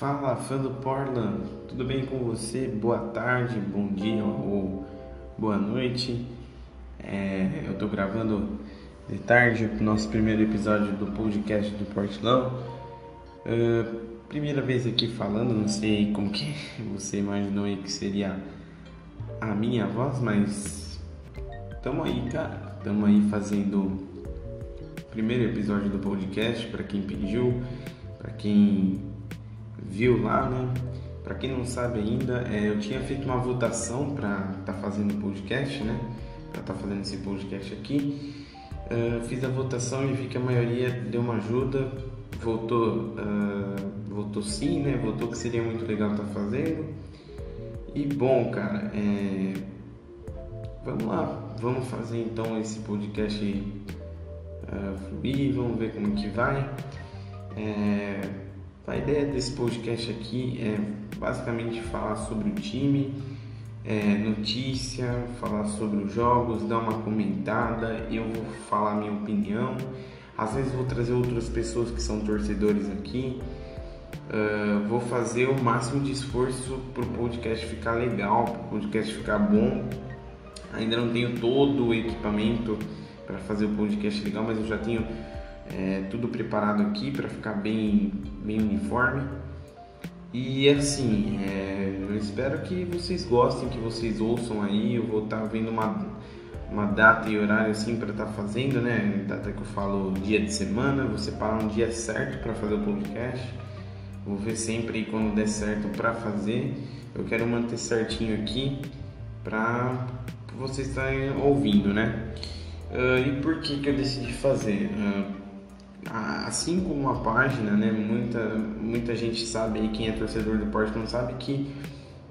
Fala, fã do Portland, tudo bem com você? Boa tarde, bom dia ou boa noite. É, eu tô gravando de tarde o nosso primeiro episódio do podcast do Portland. Uh, primeira vez aqui falando, não sei como que você imaginou aí que seria a minha voz, mas tamo aí, cara. Tamo aí fazendo o primeiro episódio do podcast para quem pediu, para quem viu lá, né? Para quem não sabe ainda, é, eu tinha feito uma votação para estar tá fazendo o podcast, né? Para estar tá fazendo esse podcast aqui. Uh, fiz a votação e vi que a maioria deu uma ajuda, votou, uh, votou sim, né? Votou que seria muito legal estar tá fazendo. E bom, cara, é... vamos lá, vamos fazer então esse podcast uh, fluir, vamos ver como que vai. É... A ideia desse podcast aqui é basicamente falar sobre o time, é, notícia, falar sobre os jogos, dar uma comentada, eu vou falar minha opinião. Às vezes vou trazer outras pessoas que são torcedores aqui. Uh, vou fazer o máximo de esforço para o podcast ficar legal, para o podcast ficar bom. Ainda não tenho todo o equipamento para fazer o podcast legal, mas eu já tenho é, tudo preparado aqui para ficar bem, bem uniforme. E assim, é, eu espero que vocês gostem, que vocês ouçam aí. Eu vou estar tá vendo uma, uma data e horário assim para estar tá fazendo, né? Data que eu falo dia de semana, vou separar um dia certo para fazer o podcast. Vou ver sempre quando der certo para fazer. Eu quero manter certinho aqui para vocês estarem ouvindo, né? Uh, e por que, que eu decidi fazer? Uh, assim como a página, né, muita, muita gente sabe quem é torcedor do Porto não sabe que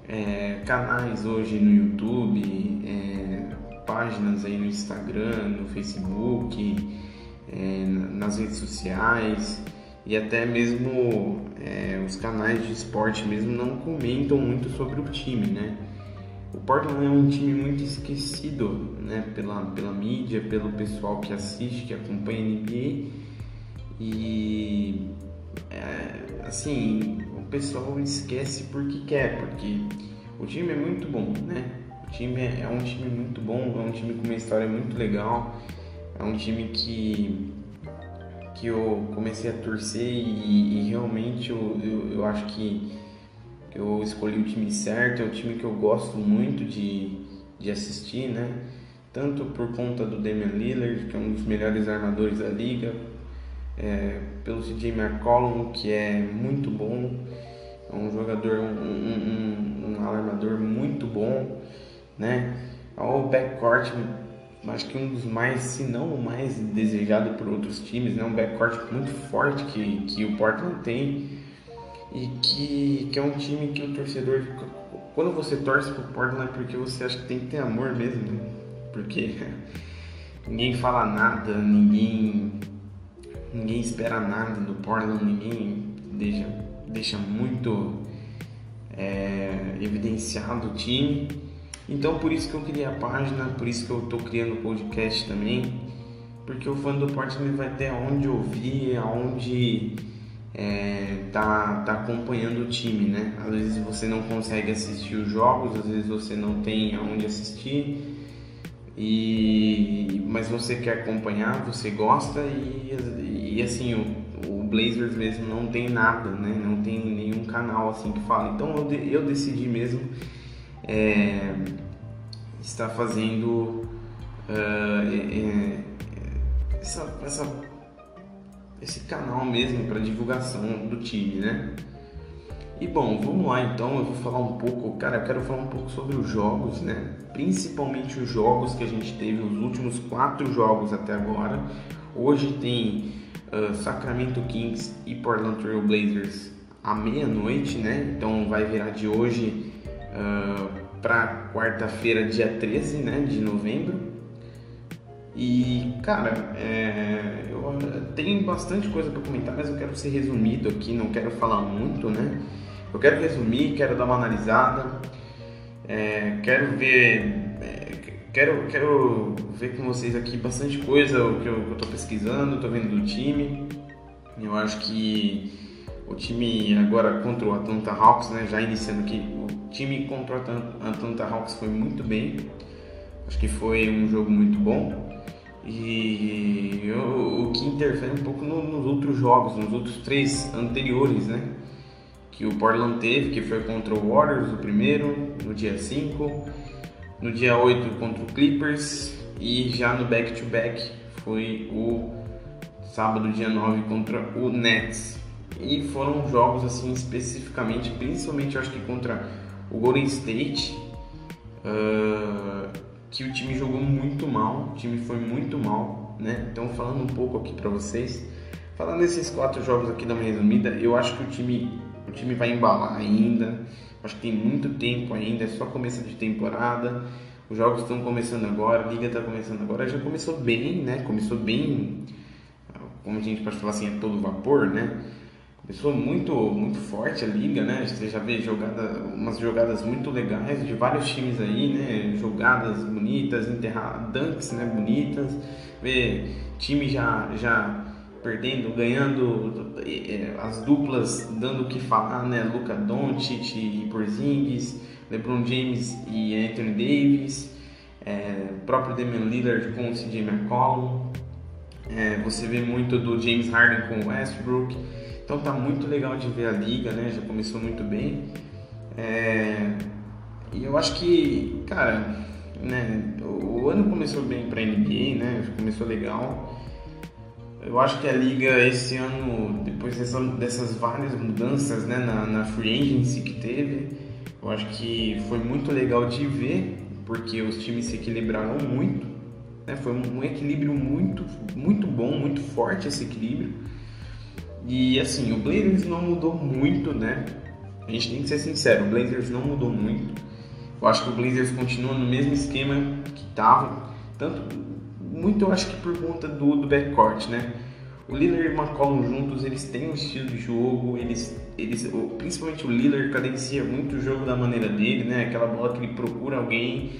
é, canais hoje no YouTube, é, páginas aí no Instagram, no Facebook, é, nas redes sociais e até mesmo é, os canais de esporte mesmo não comentam muito sobre o time, né? O Portland é um time muito esquecido, né, pela, pela mídia, pelo pessoal que assiste, que acompanha a NBA e é, assim, o pessoal esquece porque quer, porque o time é muito bom, né? O time é, é um time muito bom, é um time com uma história muito legal, é um time que, que eu comecei a torcer e, e realmente eu, eu, eu, acho que eu escolhi o time certo, é um time que eu gosto muito de, de assistir, né? Tanto por conta do Damian Lillard, que é um dos melhores armadores da liga, é, pelo CJ McCollum, que é muito bom, é um jogador, um, um, um alarmador muito bom, né? O backcourt, acho que um dos mais, se não o mais desejado por outros times, né? Um backcourt muito forte que, que o Portland tem e que, que é um time que o torcedor, quando você torce pro Portland é porque você acha que tem que ter amor mesmo, né? Porque ninguém fala nada, ninguém ninguém espera nada do Portland, ninguém deixa, deixa muito é, evidenciado o time. Então por isso que eu criei a página, por isso que eu estou criando o podcast também, porque o fã do Portland vai ter aonde ouvir, aonde é, tá, tá acompanhando o time, né? Às vezes você não consegue assistir os jogos, às vezes você não tem aonde assistir, e, mas você quer acompanhar, você gosta e, e assim, o, o, Blazers mesmo não tem nada, né? Não tem nenhum canal assim que fala. Então eu, eu decidi mesmo é, estar fazendo uh, é, essa, essa, esse canal mesmo para divulgação do time, né? E bom, vamos lá então, eu vou falar um pouco, cara, eu quero falar um pouco sobre os jogos, né? Principalmente os jogos que a gente teve, os últimos quatro jogos até agora. Hoje tem uh, Sacramento Kings e Portland Trail Blazers à meia-noite, né? Então vai virar de hoje uh, para quarta-feira, dia 13 né, de novembro. E, cara, é, eu tenho bastante coisa para comentar, mas eu quero ser resumido aqui, não quero falar muito, né? Eu quero resumir, quero dar uma analisada, é, quero ver, é, quero, quero ver com vocês aqui bastante coisa o que eu estou pesquisando, estou vendo do time. Eu acho que o, time agora contra o Atlanta Hawks, né? Já iniciando aqui, o time contra o Atlanta Hawks foi muito bem. Acho que foi um jogo muito bom. E o, que interfere um pouco no, nos outros jogos, nos outros três anteriores, né? Que o Portland teve, que foi contra o Warriors, o primeiro, no dia 5, no dia 8 contra o Clippers e já no back-to-back -back foi o sábado, dia 9, contra o Nets. E foram jogos assim especificamente, principalmente acho que contra o Golden State, uh, que o time jogou muito mal, o time foi muito mal, né? Então falando um pouco aqui para vocês, falando desses quatro jogos aqui da minha resumida, eu acho que o time, o time vai embalar ainda, acho que tem muito tempo ainda, é só começo de temporada. Os jogos estão começando agora, a liga está começando agora, já começou bem, né? Começou bem, como a gente pode falar assim, é todo vapor, né? Começou muito, muito forte a liga, né? Você já vê jogada, umas jogadas muito legais de vários times aí, né? Jogadas bonitas, dunks, né? Bonitas. Vê time já, já perdendo, ganhando, é, as duplas dando o que falar, né? Luca Doncic e Porzingis, LeBron James e Anthony Davis, é, próprio Damian Lillard com o CJ McCollum. É, você vê muito do James Harden com o Westbrook. Então tá muito legal de ver a liga, né? Já começou muito bem. É... E eu acho que, cara, né? O ano começou bem para NBA, né? Começou legal. Eu acho que a liga esse ano, depois dessa, dessas várias mudanças, né, na, na free agency que teve, eu acho que foi muito legal de ver, porque os times se equilibraram muito. Né? Foi um, equilíbrio muito, muito bom, muito forte esse equilíbrio. E assim, o Blazers não mudou muito, né? A gente tem que ser sincero, o Blazers não mudou muito. Eu acho que o Blazers continua no mesmo esquema que estava, tanto muito eu acho que por conta do, do backcourt, né? O Lillard e o McCollum juntos, eles têm um estilo de jogo, eles, eles, principalmente o Lillard cadencia muito o jogo da maneira dele, né? Aquela bola que ele procura alguém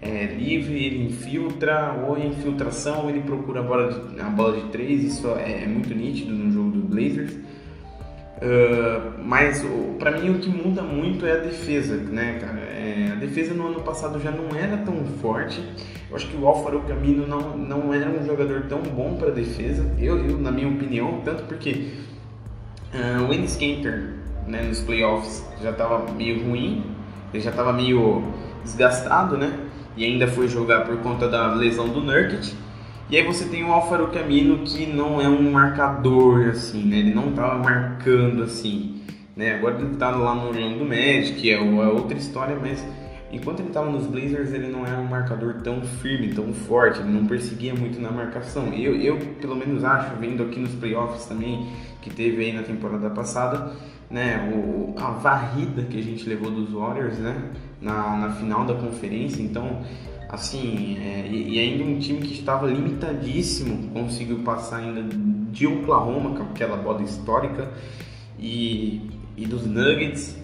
é, livre, ele infiltra, ou em infiltração ele procura a bola de, a bola de três, isso é, é muito nítido no jogo do Blazers. Uh, mas para mim o que muda muito é a defesa, né, cara? É, a defesa no ano passado já não era tão forte. Eu acho que o Alfaro Camino não, não era um jogador tão bom para defesa. Eu, eu, na minha opinião, tanto porque uh, o Ennis Kanter, né, nos playoffs já estava meio ruim, ele já estava meio desgastado, né? E ainda foi jogar por conta da lesão do Nurkic. E aí você tem o Alfaro Camino que não é um marcador assim, né? Ele não estava marcando assim, né? Agora ele está lá no Orlando do Magic, é, é outra história, mas enquanto ele estava nos Blazers ele não era um marcador tão firme, tão forte, ele não perseguia muito na marcação. Eu, eu pelo menos acho, vendo aqui nos playoffs também que teve aí na temporada passada, né? O, a varrida que a gente levou dos Warriors, né? na, na final da conferência, então assim, é, e, e, ainda um time que estava limitadíssimo conseguiu passar ainda de Oklahoma, com aquela bola histórica, e, e dos Nuggets,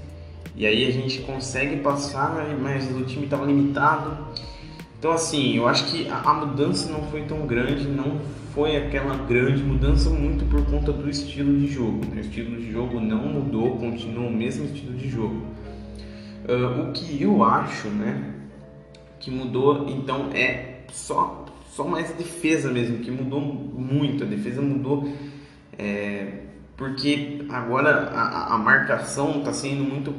e aí a gente consegue passar, mas o time estava limitado. Então assim, eu acho que a, a mudança não foi tão grande, não foi aquela grande mudança muito por conta do estilo de jogo. O estilo de jogo não mudou, continua o mesmo estilo de jogo. Uh, o que eu acho, né, que mudou, então é só só mais defesa mesmo, que mudou muito. A defesa mudou é, porque agora a, a marcação está sendo muito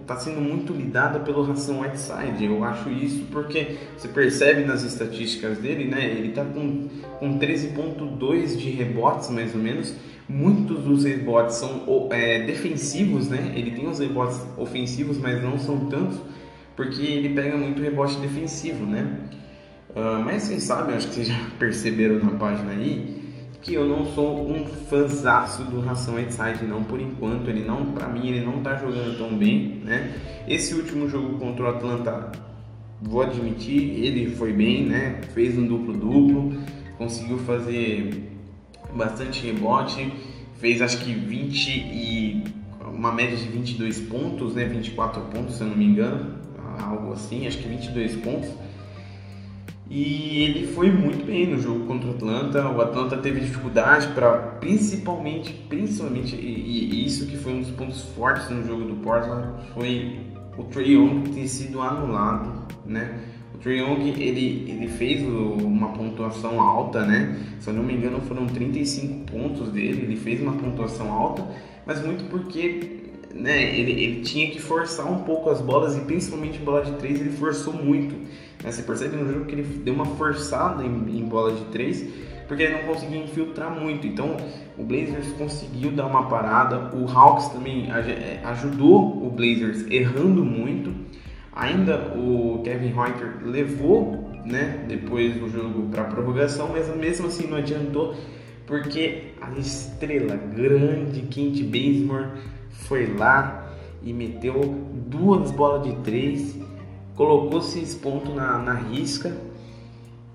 está sendo muito lidada pelo Ração Whiteside. Eu acho isso porque você percebe nas estatísticas dele, né? Ele está com, com 13.2 de rebotes mais ou menos Muitos dos rebotes são é, defensivos, né? Ele tem os rebotes ofensivos, mas não são tantos, porque ele pega muito rebote defensivo, né? Uh, mas vocês sabem, acho que vocês já perceberam na página aí, que eu não sou um fãzaço do Ração Whiteside, não, por enquanto. Ele não, para mim, ele não tá jogando tão bem, né? Esse último jogo contra o Atlanta, vou admitir, ele foi bem, né? Fez um duplo-duplo, conseguiu fazer bastante rebote, fez acho que 20 e uma média de 22 pontos, né, 24 pontos, se eu não me engano, algo assim, acho que 22 pontos. E ele foi muito bem no jogo contra o Atlanta. O Atlanta teve dificuldade para, principalmente, principalmente, e, e, isso que foi um dos pontos fortes no jogo do Portland, foi o Trae Young ter sido anulado, né? O Trae Young, ele, ele fez uma pontuação alta, né? Se eu não me engano, foram 35 pontos dele. Ele fez uma pontuação alta, mas muito porque né, ele, ele tinha que forçar um pouco as bolas e principalmente bola de três ele forçou muito. Né? Você percebe no jogo que ele deu uma forçada em, em bola de três porque ele não conseguia infiltrar muito. Então o Blazers conseguiu dar uma parada. O Hawks também é, ajudou o Blazers errando muito. Ainda o Kevin Reuter levou, né, depois do jogo para prorrogação, mas mesmo assim não adiantou porque a estrela grande Kent Bazemore foi lá e meteu duas bolas de três, colocou seis pontos na, na risca.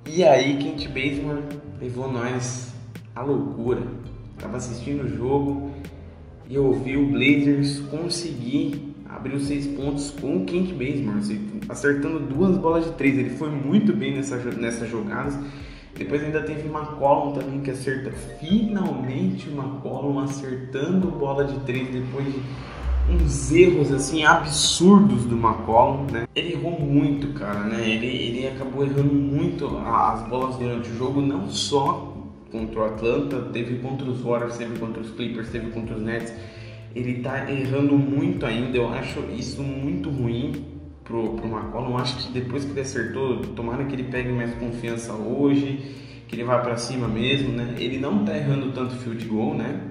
E aí Kent Bazemore levou nós à loucura. Tava assistindo o jogo e eu vi o Blazers conseguir abrir os seis pontos com o Kent Bazemore, acertando duas bolas de três. Ele foi muito bem nessa, nessas jogadas depois ainda teve McCollum também que acerta. Finalmente o McCollum acertando bola de três depois de uns erros assim absurdos do McCollum, né? Ele errou muito, cara, né? Ele, ele acabou errando muito as bolas durante o jogo, não só contra o Atlanta, teve contra os Warriors, teve contra os Clippers, teve contra os Nets. Ele tá errando muito ainda, eu acho isso muito ruim pro, pro McCollum. Acho que depois que ele acertou, tomara que ele pegue mais confiança hoje, que ele vá para cima mesmo, né? Ele não tá errando tanto field goal, né?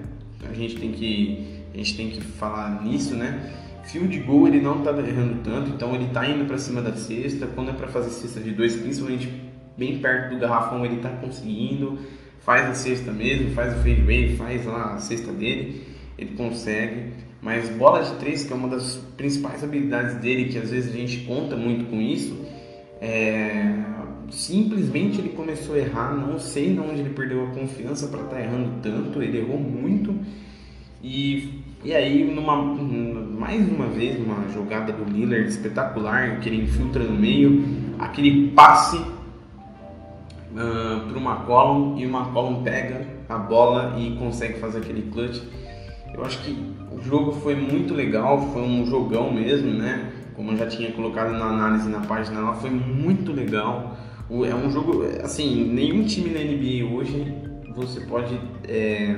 A gente tem que a gente tem que falar nisso, né? Field goal ele não tá errando tanto, então ele tá indo para cima da cesta. Quando é para fazer cesta de dois, principalmente bem perto do garrafão, ele tá conseguindo. Faz a cesta mesmo, faz o fadeaway, faz lá a cesta dele, ele consegue. Mas bola de três, que é uma das principais habilidades dele, que às vezes a gente conta muito com isso, é... simplesmente ele começou a errar. Não sei de onde ele perdeu a confiança para estar tá errando tanto. Ele errou muito. E, e aí, numa, mais uma vez, uma jogada do Lillard espetacular, que ele infiltra no meio, aquele passe uh, para o McCollum e o McCollum pega a bola e consegue fazer aquele clutch. Eu acho que o jogo foi muito legal, foi um jogão mesmo, né? Como eu já tinha colocado na análise na página lá, foi muito legal. É um jogo, assim, nenhum time da NBA hoje você pode, é,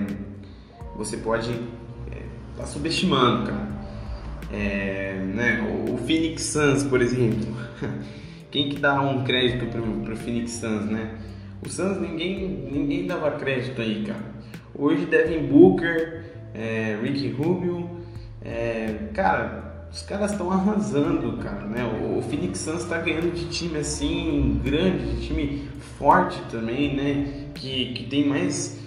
você pode é, tá subestimando, cara. É, né? O Phoenix Suns, por exemplo, quem que dá um crédito pro, pro Phoenix Suns, né? O Suns ninguém, ninguém dava crédito aí, cara. Hoje Devin Booker, é, Ricky Rubio. É, cara, os caras estão arrasando, cara, né? O, o Phoenix Suns está ganhando de time assim, grande, de time forte também, né? Que, que tem mais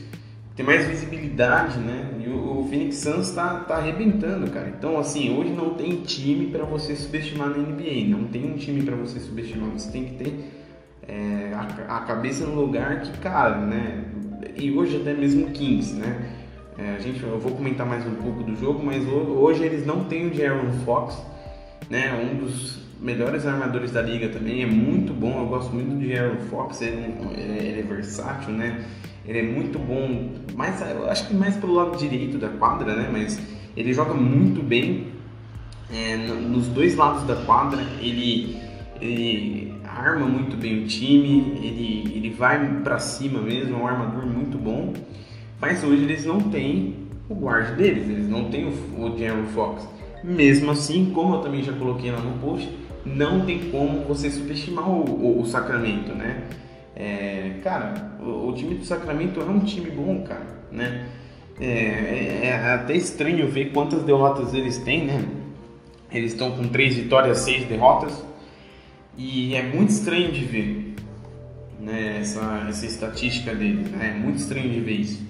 tem mais visibilidade, né? E o, o Phoenix Suns está tá arrebentando, cara. Então, assim, hoje não tem time para você subestimar na NBA. Não tem um time para você subestimar. Você tem que ter é, a, a, cabeça no lugar que, cara, né? E hoje até mesmo 15, né? É, a gente, eu vou comentar mais um pouco do jogo, mas hoje eles não têm o Jaron Fox, né? Um dos melhores armadores da liga também, é muito bom, eu gosto muito do Jaron Fox, ele, é, ele, é versátil, né? Ele é muito bom, mais, eu acho que mais pelo lado direito da quadra, né? Mas ele joga muito bem é, nos dois lados da quadra, ele, ele arma muito bem o time, ele, ele vai para cima mesmo, é um armador muito bom. Mas hoje eles não têm o guard deles, eles não têm o, o Jaron Fox. Mesmo assim, como eu também já coloquei lá no post, não tem como você subestimar o, o, o Sacramento, né? É, cara, o, o, time do Sacramento é um time bom, cara, né? É, é, é até estranho ver quantas derrotas eles têm, né? Eles estão com três vitórias, seis derrotas. E é muito estranho de ver né, essa, essa estatística deles. Né? É muito estranho de ver isso.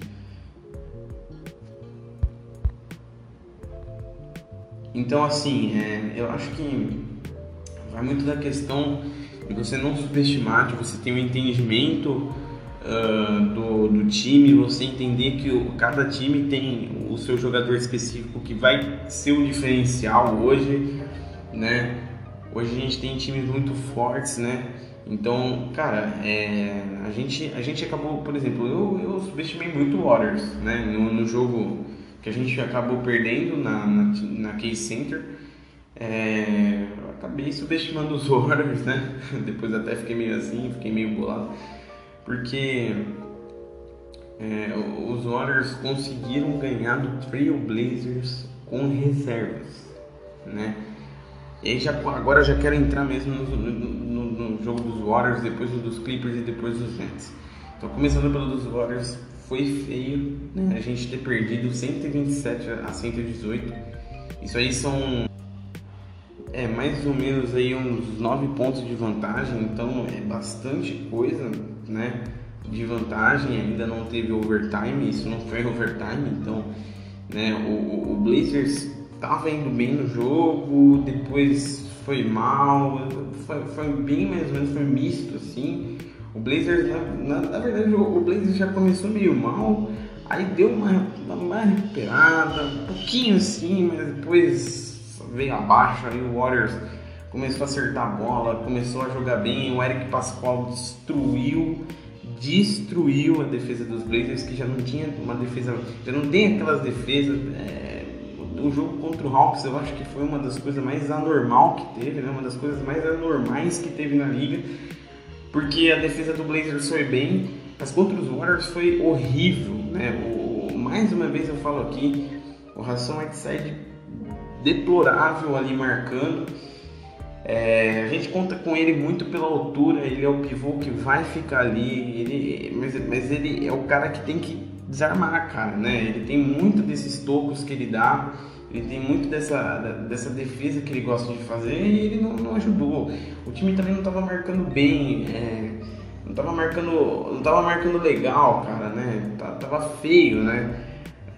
Então, assim, é, eu acho que vai muito da questão de você não subestimar, de você ter um entendimento uh, do, do time, você entender que o, cada time tem o seu jogador específico que vai ser o diferencial hoje, né? Hoje a gente tem times muito fortes, né? Então, cara, é, a, gente, a gente acabou, por exemplo, eu, eu subestimei muito o Waters, né? No, no jogo que a gente acabou perdendo na, na, na Case Center. É, eu acabei subestimando os Warriors, né? Depois até fiquei meio assim, fiquei meio bolado. Porque é, os Warriors conseguiram ganhar do Trail Blazers com reservas, né? E aí já, agora já quero entrar mesmo no, no, no, jogo dos Warriors, depois dos Clippers e depois dos Nets. Então começando pelo dos Warriors, foi feio né? a gente ter perdido 127 a 118. Isso aí são é mais ou menos aí uns 9 pontos de vantagem, então é bastante coisa, né? De vantagem, ainda não teve overtime, isso não foi overtime, então né, o, o Blazers tava indo bem no jogo, depois foi mal, foi, foi bem mais ou menos, foi misto assim. O Blazers, na, na, na verdade, o, o Blazers já começou meio mal, aí deu uma, uma recuperada, um pouquinho assim, mas depois veio abaixo, aí o Warriors começou a acertar a bola, começou a jogar bem, o Eric Pascoal destruiu, destruiu a defesa dos Blazers, que já não tinha uma defesa, já não tem aquelas defesas. É, o jogo contra o Hawks eu acho que foi uma das coisas mais anormal que teve, né? Uma das coisas mais anormais que teve na liga, porque a defesa do Blazers foi bem, mas contra os Warriors foi horrível, né? O, mais uma vez eu falo aqui, o Ração Whiteside deplorável ali marcando. É, a gente conta com ele muito pela altura, ele é o pivô que vai ficar ali, ele, mas, mas ele é o cara que tem que desarmar, cara, né? Ele tem muito desses tocos que ele dá, ele tem muito dessa, dessa defesa que ele gosta de fazer e ele não, não ajudou. O time também não estava marcando bem, é, não estava marcando, não tava marcando legal, cara, né? Tava feio, né?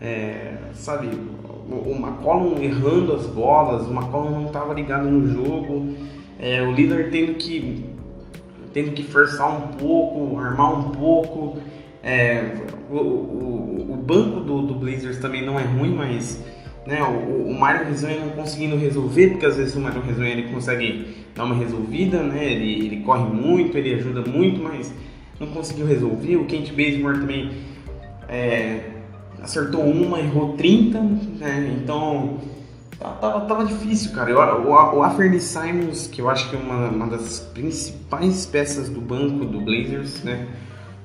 É, sabe, o, McCollum errando as bolas, o McCollum não estava ligado no jogo, é, o líder tendo que tendo que forçar um pouco, armar um pouco. É, o, o, o, banco do, do, Blazers também não é ruim, mas né, o, o Mário não conseguindo resolver, porque às vezes o Mário Rezonha ele consegue dar uma resolvida, né, ele, ele corre muito, ele ajuda muito, mas não conseguiu resolver. O Kent Bazemore também é, acertou uma, errou 30, né, então tava, tava difícil, cara. Eu, o, o Aferny Simons, que eu acho que é uma, uma das principais peças do banco do Blazers, né,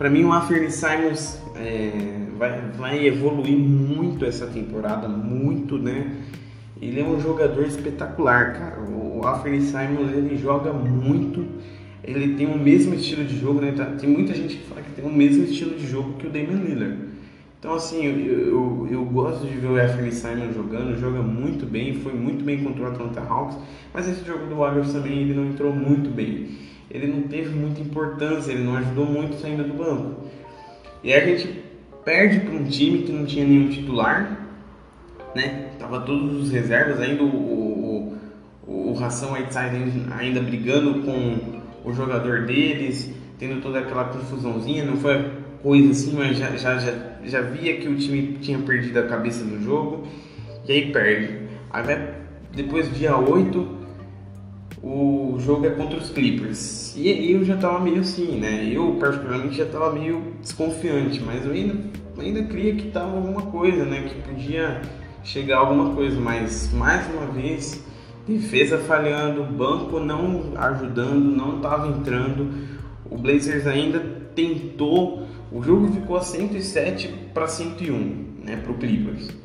para mim, o Anthony Simons é, vai, vai evoluir muito essa temporada, muito, né? Ele é um jogador espetacular, cara. O Anthony Simons ele joga muito. Ele tem o mesmo estilo de jogo, né? Tá, tem muita gente que fala que tem o mesmo estilo de jogo que o Damian Lillard. Então, assim, eu, eu, eu gosto de ver o Anthony Simons jogando, joga muito bem, foi muito bem contra o Atlanta Hawks, mas esse jogo do Warriors também ele não entrou muito bem ele não teve muita importância, ele não ajudou muito saindo do banco. E aí a gente perde para um time que não tinha nenhum titular, né? Tava todos os reservas, ainda o, o, o Ração Whiteside ainda brigando com o jogador deles, tendo toda aquela confusãozinha, não foi coisa assim, mas já, já, já, já via que o time tinha perdido a cabeça no jogo, e aí perde. Aí vai depois dia 8 o jogo é contra os Clippers. E aí eu já tava meio assim, né? Eu particularmente já tava meio desconfiante, mas eu ainda, ainda cria que tava alguma coisa, né? Que podia chegar alguma coisa, mas mais uma vez, defesa falhando, banco não ajudando, não tava entrando. O Blazers ainda tentou, o jogo ficou a 107 para 101, né, pro Clippers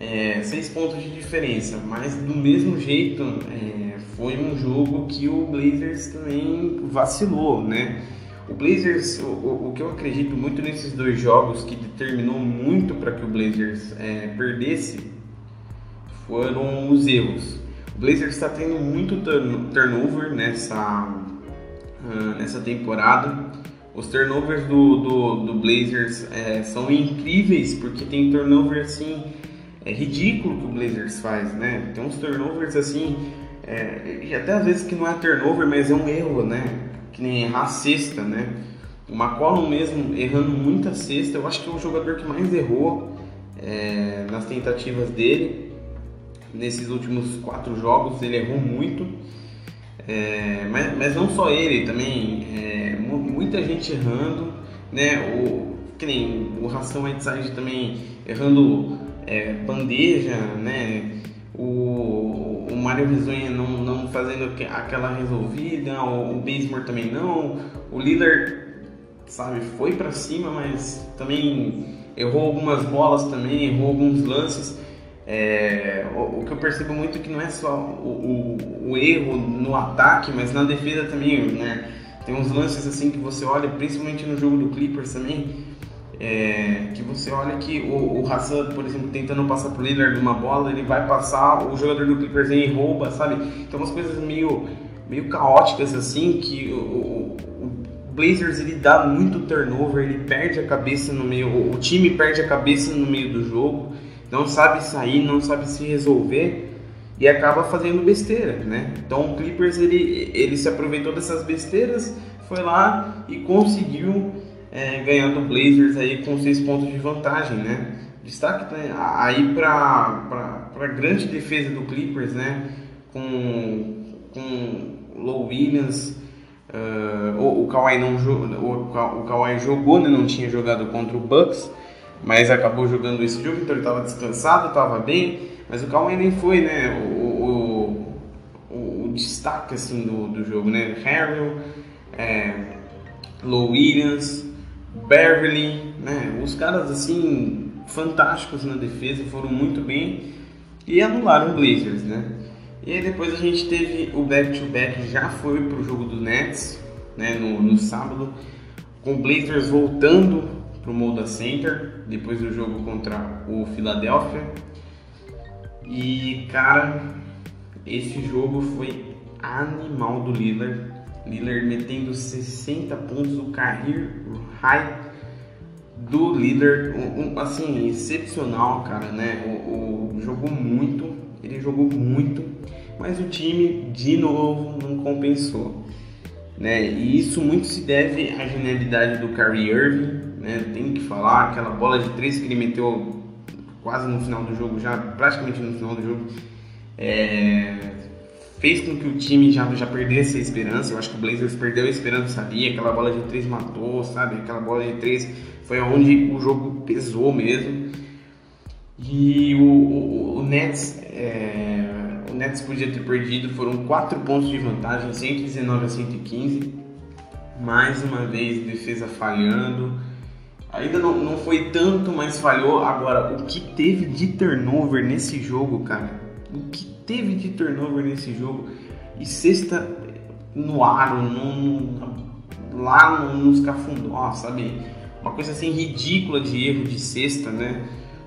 é, seis pontos de diferença, mas do mesmo jeito é, foi um jogo que o Blazers também vacilou, né? O Blazers, o, o, que eu acredito muito nesses dois jogos que determinou muito para que o Blazers é, perdesse foram os erros. O Blazers está tendo muito turnover nessa, uh, nessa temporada. Os turnovers do, do, do Blazers é, são incríveis porque tem turnover assim é ridículo que o Blazers faz, né? Tem uns turnovers assim, é, e até às vezes que não é turnover, mas é um erro, né? Que nem errar a cesta, né? O McCollum mesmo errando muita cesta, eu acho que é o jogador que mais errou é, nas tentativas dele. Nesses últimos quatro jogos ele errou muito. É, mas, mas não só ele, também é, muita gente errando, né? O, que nem o Ração Whiteside também errando é, bandeja, né? O, o Mário Risonha não, não fazendo aquela resolvida, o, o também não, o Lillard, sabe, foi para cima, mas também errou algumas bolas também, errou alguns lances. É, o, o, que eu percebo muito é que não é só o, o, o, erro no ataque, mas na defesa também, né? Tem uns lances assim que você olha, principalmente no jogo do Clippers também, é, que você olha que o, o Hassan, por exemplo, tentando passar pro de uma bola, ele vai passar, o jogador do Clippers vem rouba, sabe? Então umas coisas meio, meio caóticas assim, que o, o, o Blazers ele dá muito turnover, ele perde a cabeça no meio, o time perde a cabeça no meio do jogo, não sabe sair, não sabe se resolver e acaba fazendo besteira, né? Então o Clippers ele, ele se aproveitou dessas besteiras, foi lá e conseguiu é, ganhando o Blazers aí com seis pontos de vantagem, né? Destaque né, aí para a grande defesa do Clippers, né? Com, com Low Williams, uh, o, o Kawhi não o, o Kawhi jogou, né? Não tinha jogado contra o Bucks, mas acabou jogando esse jogo, então ele estava descansado, estava bem, mas o Kawhi nem foi, né? O, o, o destaque assim do, do jogo, né? Harrell, é, Low Williams, Beverly, né? Os caras assim fantásticos na defesa, foram muito bem e anularam o Blazers, né? E aí depois a gente teve o back-to-back, já foi pro jogo do Nets, né? No, no sábado, com o Blazers voltando pro Moda Center depois do jogo contra o Philadelphia. E cara, esse jogo foi animal do Lillard Lillard metendo 60 pontos, o career high do líder, um, um, assim, excepcional, cara, né? O, o, jogou muito, ele jogou muito, mas o time de novo não compensou, né? E isso muito se deve à genialidade do Kyrie Irving, né? Tem que falar aquela bola de três que ele meteu quase no final do jogo, já praticamente no final do jogo. É, fez com que o time já, já perdesse a esperança. Eu acho que o Blazers perdeu a esperança, sabia? Aquela bola de três matou, sabe? Aquela bola de três foi onde o jogo pesou mesmo. E o, o, o Nets, é, o Nets podia ter perdido, foram quatro pontos de vantagem, 119 a 115. Mais uma vez, defesa falhando. Ainda não, não foi tanto, mas falhou. Agora, o que teve de turnover nesse jogo, cara? O que teve de turnover nesse jogo e sexta no aro, no, lá nos cafundó, sabe? Uma coisa assim ridícula de erro de sexta, né?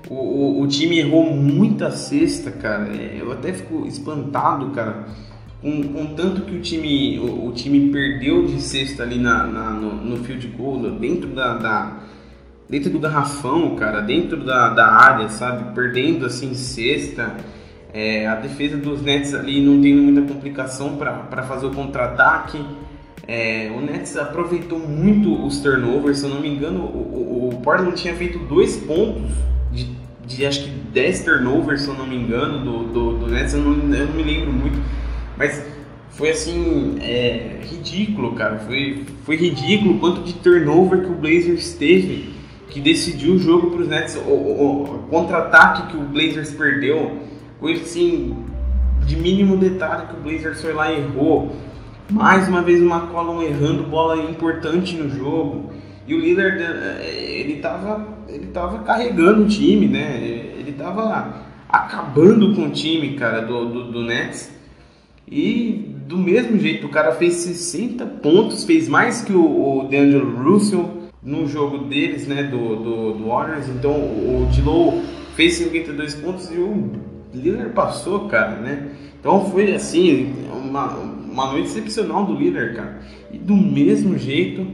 O, o, o, time errou muita cesta, cara. É, eu até fico espantado, cara, com, com tanto que o time, o, o, time perdeu de cesta ali na, na no, no, field goal, dentro da, da, dentro do garrafão, cara, dentro da, da área, sabe? Perdendo assim cesta. É, a defesa dos Nets ali não tendo muita complicação para fazer o contra-ataque. É, o Nets aproveitou muito os turnovers, se eu não me engano, o, o, o Portland tinha feito dois pontos de, de, acho que 10 turnovers, se eu não me engano, do, do, do Nets, eu não, eu não me lembro muito, mas foi assim, é, ridículo, cara, foi, foi ridículo o quanto de turnover que o Blazers teve que decidiu o jogo para os Nets, o, o, o contra-ataque que o Blazers perdeu coisa assim de mínimo detalhe que o Blazers foi lá e errou. Mais uma vez o McCollum errando bola importante no jogo. E o Lillard, eh, ele tava, ele tava carregando o time, né? Ele tava acabando com o time, cara, do, do, do Nets. E do mesmo jeito, o cara fez 60 pontos, fez mais que o, o DeAngelo Russell no jogo deles, né, do, do, do Warriors. Então o Dilow fez 52 pontos e o Lillard passou, cara, né? Então foi assim, uma, uma noite excepcional do Lillard, cara. E do mesmo jeito,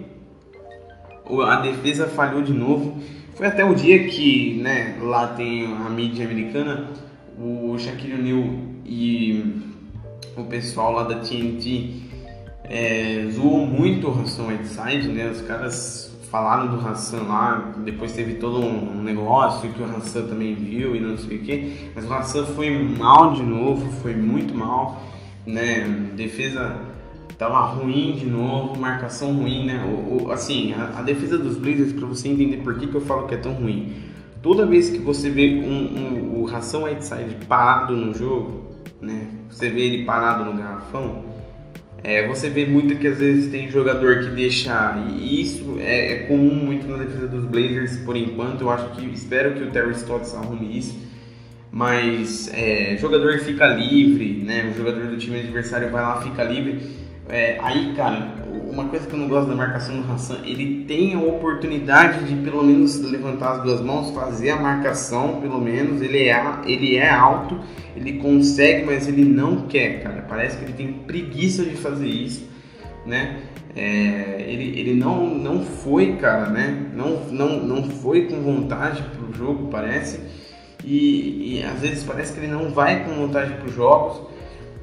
a defesa falhou de novo. Foi até o dia que, né, lá tem a mídia americana, o Shaquille O'Neal e o pessoal lá da TNT é, zoou muito o Hassan Whiteside, né? Os caras falaram do Hassan lá, depois teve todo um negócio que o Hassan também viu e não sei o que, mas o Hassan foi mal de novo, foi muito mal, né? Defesa tava ruim de novo, marcação ruim, né? O, o assim, a, a, defesa dos Blazers, para você entender por que, que eu falo que é tão ruim. Toda vez que você vê um, um, o Ração Whiteside parado no jogo, né? Você vê ele parado no garrafão, é, você vê muito que às vezes tem jogador que deixa. E isso é, é, comum muito na defesa dos Blazers por enquanto. Eu acho que espero que o Terry Stotts arrume isso. Mas é, jogador fica livre, né? O jogador do time adversário vai lá, fica livre é, aí, cara, uma coisa que eu não gosto da marcação do Hassan, ele tem a oportunidade de pelo menos levantar as duas mãos, fazer a marcação, pelo menos. Ele é, ele é alto, ele consegue, mas ele não quer, cara. Parece que ele tem preguiça de fazer isso, né? É, ele, ele não, não foi, cara, né? Não, não, não foi com vontade pro jogo, parece. E, e às vezes parece que ele não vai com vontade para os jogos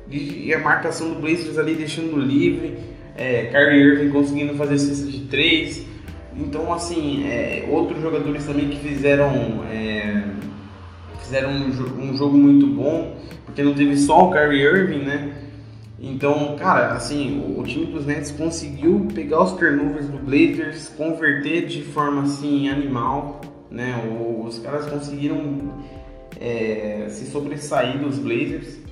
e a marcação do Blazers ali deixando livre, é, Kyrie Irving conseguindo fazer cesta de três. Então, assim, é, outros jogadores também que fizeram, é, fizeram um, um, jogo muito bom, porque não teve só o Kyrie Irving, né? Então, cara, assim, o, o, time dos Nets conseguiu pegar os turnovers do Blazers, converter de forma, assim, animal, né? O, os caras conseguiram é, se sobressair dos Blazers.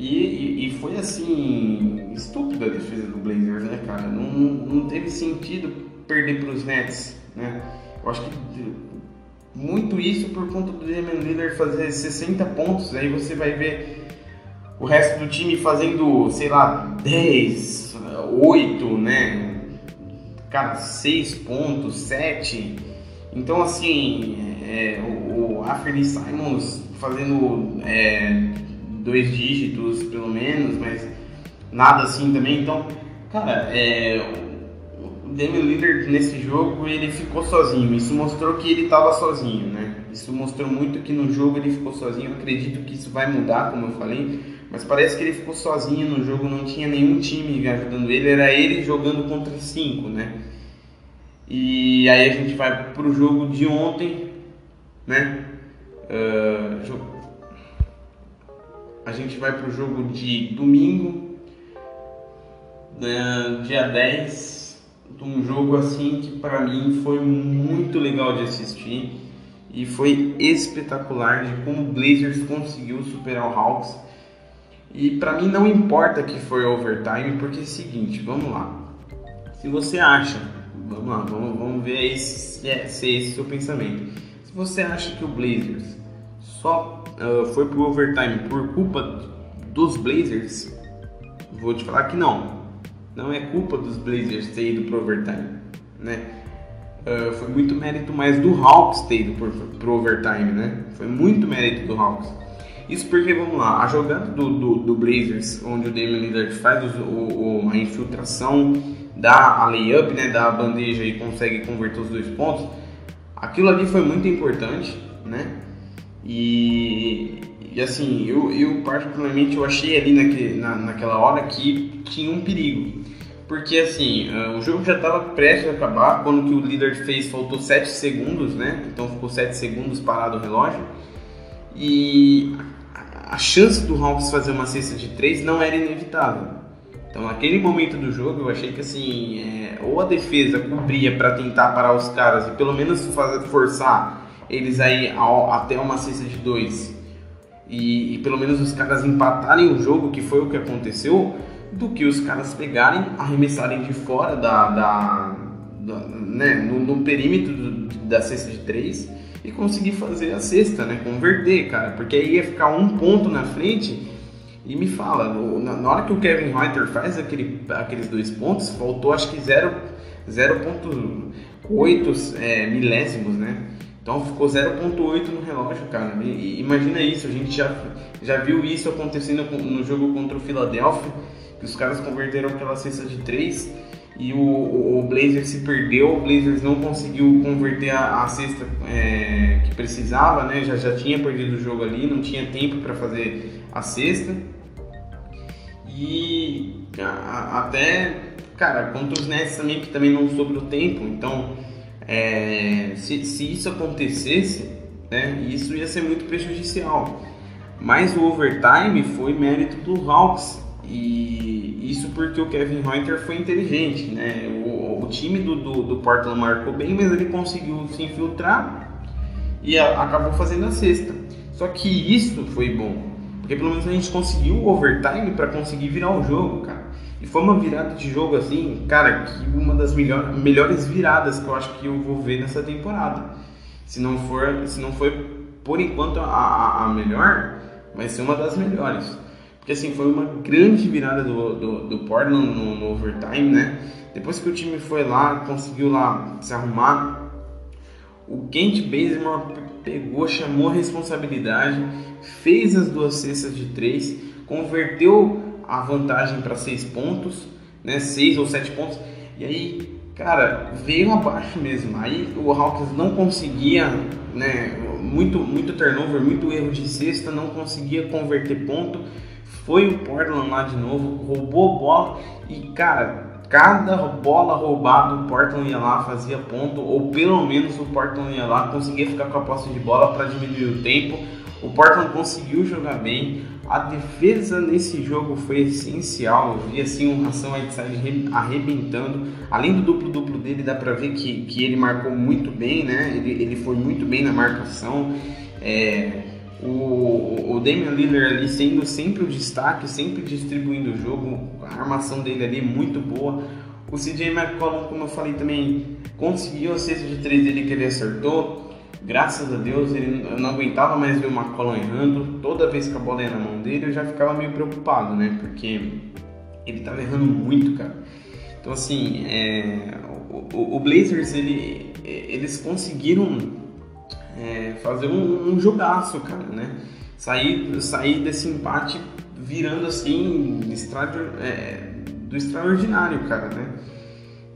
E, e, e, foi assim, estúpida a defesa do Blazers, né, cara? Não, não teve sentido perder para os Nets, né? Eu acho que muito isso por conta do Damian Lillard fazer 60 pontos, aí você vai ver o resto do time fazendo, sei lá, 10, 8, né? Cara, 6 pontos, 7. Então, assim, é, o, o Anthony Simons fazendo é, dois dígitos pelo menos, mas nada assim também. Então, cara, é, o Damian Lillard nesse jogo ele ficou sozinho. Isso mostrou que ele estava sozinho, né? Isso mostrou muito que no jogo ele ficou sozinho. Eu acredito que isso vai mudar, como eu falei, mas parece que ele ficou sozinho no jogo. Não tinha nenhum time ajudando ele. Era ele jogando contra cinco, né? E aí a gente vai pro jogo de ontem, né? Uh, a gente vai pro jogo de domingo, né, dia 10, um jogo assim que para mim foi muito legal de assistir e foi espetacular de como o Blazers conseguiu superar o Hawks. E para mim não importa que foi overtime, porque é o seguinte, vamos lá. Se você acha, vamos lá, vamos, vamos ver se é, se é esse o seu pensamento. Se você acha que o Blazers só uh, foi pro overtime por culpa dos Blazers, vou te falar que não. Não é culpa dos Blazers ter ido pro overtime, né? Uh, foi muito mérito mais do Hawks ter ido pro, pro overtime, né? Foi muito mérito do Hawks. Isso porque, vamos lá, a jogada do, do, do Blazers, onde o Damian Lillard faz o, o, a infiltração, dá a layup, né, dá a bandeja e consegue converter os dois pontos, aquilo ali foi muito importante, né? E, e assim, eu, eu particularmente eu achei ali na, naquela hora que tinha um perigo. Porque assim, uh, o jogo já estava prestes a acabar, quando que o líder fez, faltou 7 segundos, né? Então ficou 7 segundos parado o relógio. E a, a chance do Hawks fazer uma cesta de 3 não era inevitável. Então naquele momento do jogo eu achei que assim, é, ou a defesa cobria para tentar parar os caras e pelo menos fazer, forçar eles aí ao, até uma cesta de dois e, e, pelo menos os caras empatarem o jogo, que foi o que aconteceu, do que os caras pegarem, arremessarem de fora da, da, da né, no, no perímetro do, da cesta de três e conseguir fazer a cesta, né, converter, cara, porque aí ia ficar um ponto na frente e me fala, no, na, na, hora que o Kevin Reuter faz aquele, aqueles dois pontos, faltou acho que 0.8 é, milésimos, né? Então ficou 0.8 no relógio, cara. E, imagina isso, a gente já, já viu isso acontecendo no jogo contra o Philadelphia, que os caras converteram aquela cesta de 3 e o, o, o Blazers se perdeu, o Blazers não conseguiu converter a, a cesta é, que precisava, né? Já, já tinha perdido o jogo ali, não tinha tempo para fazer a cesta. E a, até, cara, contra os Nets também, que também não sobrou tempo, então é, se, se isso acontecesse, né, isso ia ser muito prejudicial. Mas o overtime foi mérito do Hawks E isso porque o Kevin Reuter foi inteligente, né? O, o time do, do, do, Portland marcou bem, mas ele conseguiu se infiltrar e a, acabou fazendo a sexta. Só que isso foi bom, porque pelo menos a gente conseguiu o overtime para conseguir virar o jogo, cara. E foi uma virada de jogo assim, cara, que uma das melhor, melhores viradas que eu acho que eu vou ver nessa temporada. Se não for, se não foi por enquanto a, a, a melhor, vai ser uma das melhores. Porque assim, foi uma grande virada do, do, do Portland no, no, overtime, né? Depois que o time foi lá, conseguiu lá se arrumar, o Kent Bazemore pegou, chamou a responsabilidade, fez as duas cestas de três, converteu a vantagem para seis pontos, né? Seis ou sete pontos. E aí, cara, veio abaixo mesmo. Aí o Hawks não conseguia, né? Muito, muito turnover, muito erro de cesta, não conseguia converter ponto foi o Portland lá de novo, roubou bola e, cara, cada bola roubada o Portland ia lá, fazia ponto, ou pelo menos o Portland ia lá, conseguia ficar com a posse de bola para diminuir o tempo. O Portland conseguiu jogar bem. A defesa nesse jogo foi essencial. Eu vi assim um Ração Whiteside arrebentando. Além do duplo-duplo dele, dá pra ver que, que ele marcou muito bem, né? Ele, ele foi muito bem na marcação. É, o, o Damian Lillard ali sendo sempre o destaque, sempre distribuindo o jogo, a armação dele ali muito boa. O CJ McCollum, como eu falei também, conseguiu a cesta de três dele que ele acertou. Graças a Deus, ele não aguentava mais ver o McCollum errando. Toda vez que a bola ia na mão dele, eu já ficava meio preocupado, né? Porque ele tava errando muito, cara. Então, assim, é, o, o Blazers, ele, eles conseguiram é, fazer um, um jogaço, cara, né? Sair, sair desse empate virando assim é, do extraordinário, cara, né?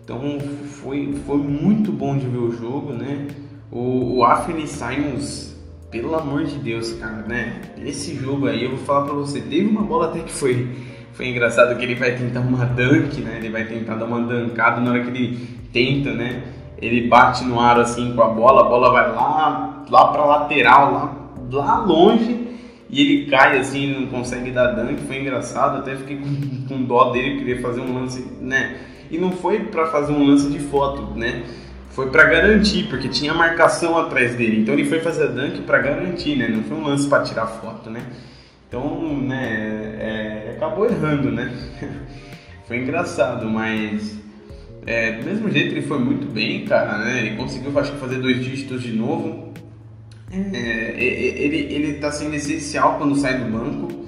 Então foi, foi muito bom de ver o jogo, né? O, o Anthony Simons, pelo amor de Deus, cara, né? Esse jogo aí, eu vou falar pra você, teve uma bola até que foi, foi engraçado que ele vai tentar uma dunk, né? Ele vai tentar dar uma dancada na hora que ele tenta, né? ele bate no ar assim com a bola, a bola vai lá, lá para lateral, lá, lá longe, e ele cai assim, não consegue dar dunk, foi engraçado, até fiquei com, com dó dele, queria fazer um lance, né? E não foi para fazer um lance de foto, né? Foi para garantir, porque tinha marcação atrás dele. Então ele foi fazer dunk para garantir, né? Não foi um lance para tirar foto, né? Então, né, é, acabou errando, né? foi engraçado, mas é, do mesmo jeito ele foi muito bem, cara, né? Ele conseguiu, acho fazer dois dígitos de novo. É, ele, ele tá sendo essencial quando sai do banco.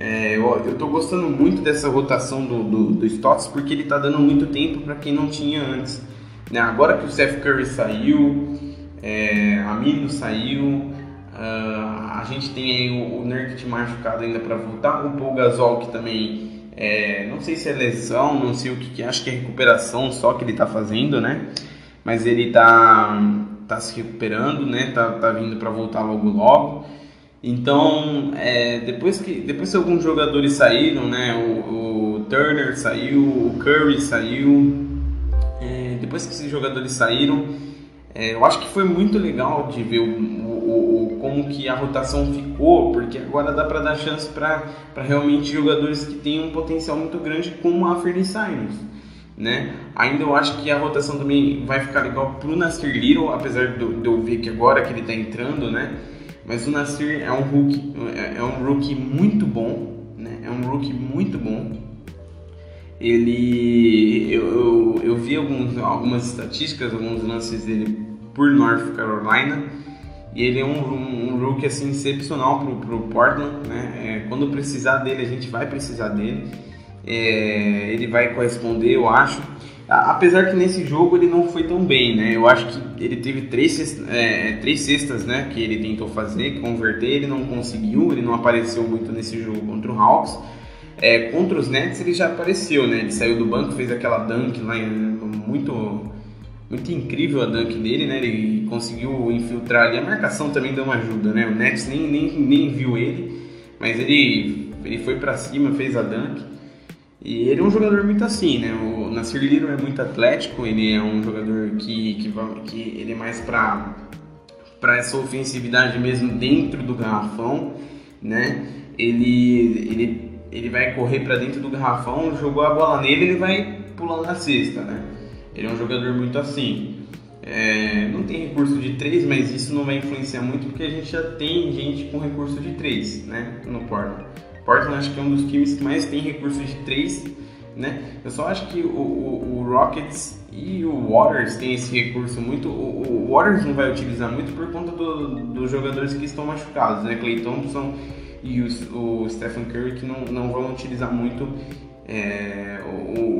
É, eu, eu tô gostando muito dessa rotação do, do, do Stotts porque ele tá dando muito tempo para quem não tinha antes. Né? Agora que o Seth Curry saiu, é, saiu, uh, a gente tem aí o, o Nurkic machucado ainda para voltar, o Paul Gasol que também é, não sei se é lesão, não sei o que, que é, acho que é recuperação só que ele está fazendo, né? Mas ele está tá se recuperando, né? Tá, tá vindo para voltar logo logo. Então, é, depois, que, depois que alguns jogadores saíram, né? O, o Turner saiu, o Curry saiu. Depois que esses jogadores saíram, é, eu acho que foi muito legal de ver o, como que a rotação ficou, porque agora dá para dar chance para realmente jogadores que têm um potencial muito grande, como a Fernie Simons. Né? Ainda eu acho que a rotação também vai ficar legal pro Nasir Little, apesar de eu ver que agora que ele está entrando, né? Mas o Nasir é um rookie, é, é um rookie muito bom, né? É um rookie muito bom. Ele, eu, eu, eu vi alguns, algumas estatísticas, alguns lances dele por North Carolina e ele é um, um, um rookie assim, excepcional pro, pro Portland, né? É, quando precisar dele, a gente vai precisar dele. É, ele vai corresponder, eu acho. Apesar que nesse jogo ele não foi tão bem, né? Eu acho que ele teve três, cestas, é, três cestas, né? Que ele tentou fazer, converter, ele não conseguiu, ele não apareceu muito nesse jogo contra o Hawks. É, contra os Nets ele já apareceu, né? Ele saiu do banco, fez aquela dunk lá, muito muito incrível a dunk dele, né? Ele conseguiu infiltrar ali. A marcação também deu uma ajuda, né? O Nets nem, nem, nem viu ele, mas ele, ele foi para cima, fez a dunk. E ele é um jogador muito assim, né? O Nasir Little é muito atlético, ele é um jogador que, que, que ele é mais para para essa ofensividade mesmo dentro do garrafão, né? Ele, ele ele vai correr para dentro do garrafão, jogou a bola nele, ele vai pular na cesta, né? Ele é um jogador muito assim. É, não tem recurso de 3, mas isso não vai influenciar muito porque a gente já tem gente com recurso de 3 né, no Portland. Portland acho que é um dos times que mais tem recurso de 3, né? Eu só acho que o, o, o Rockets e o Warriors tem esse recurso muito. O, o Warriors não vai utilizar muito por conta do, dos jogadores que estão machucados, né? Clay Thompson e o, o Stephen Curry que não, não vão utilizar muito é,